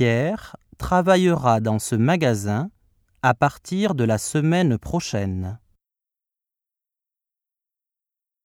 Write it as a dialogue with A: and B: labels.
A: Pierre travaillera dans ce magasin à partir de la semaine prochaine.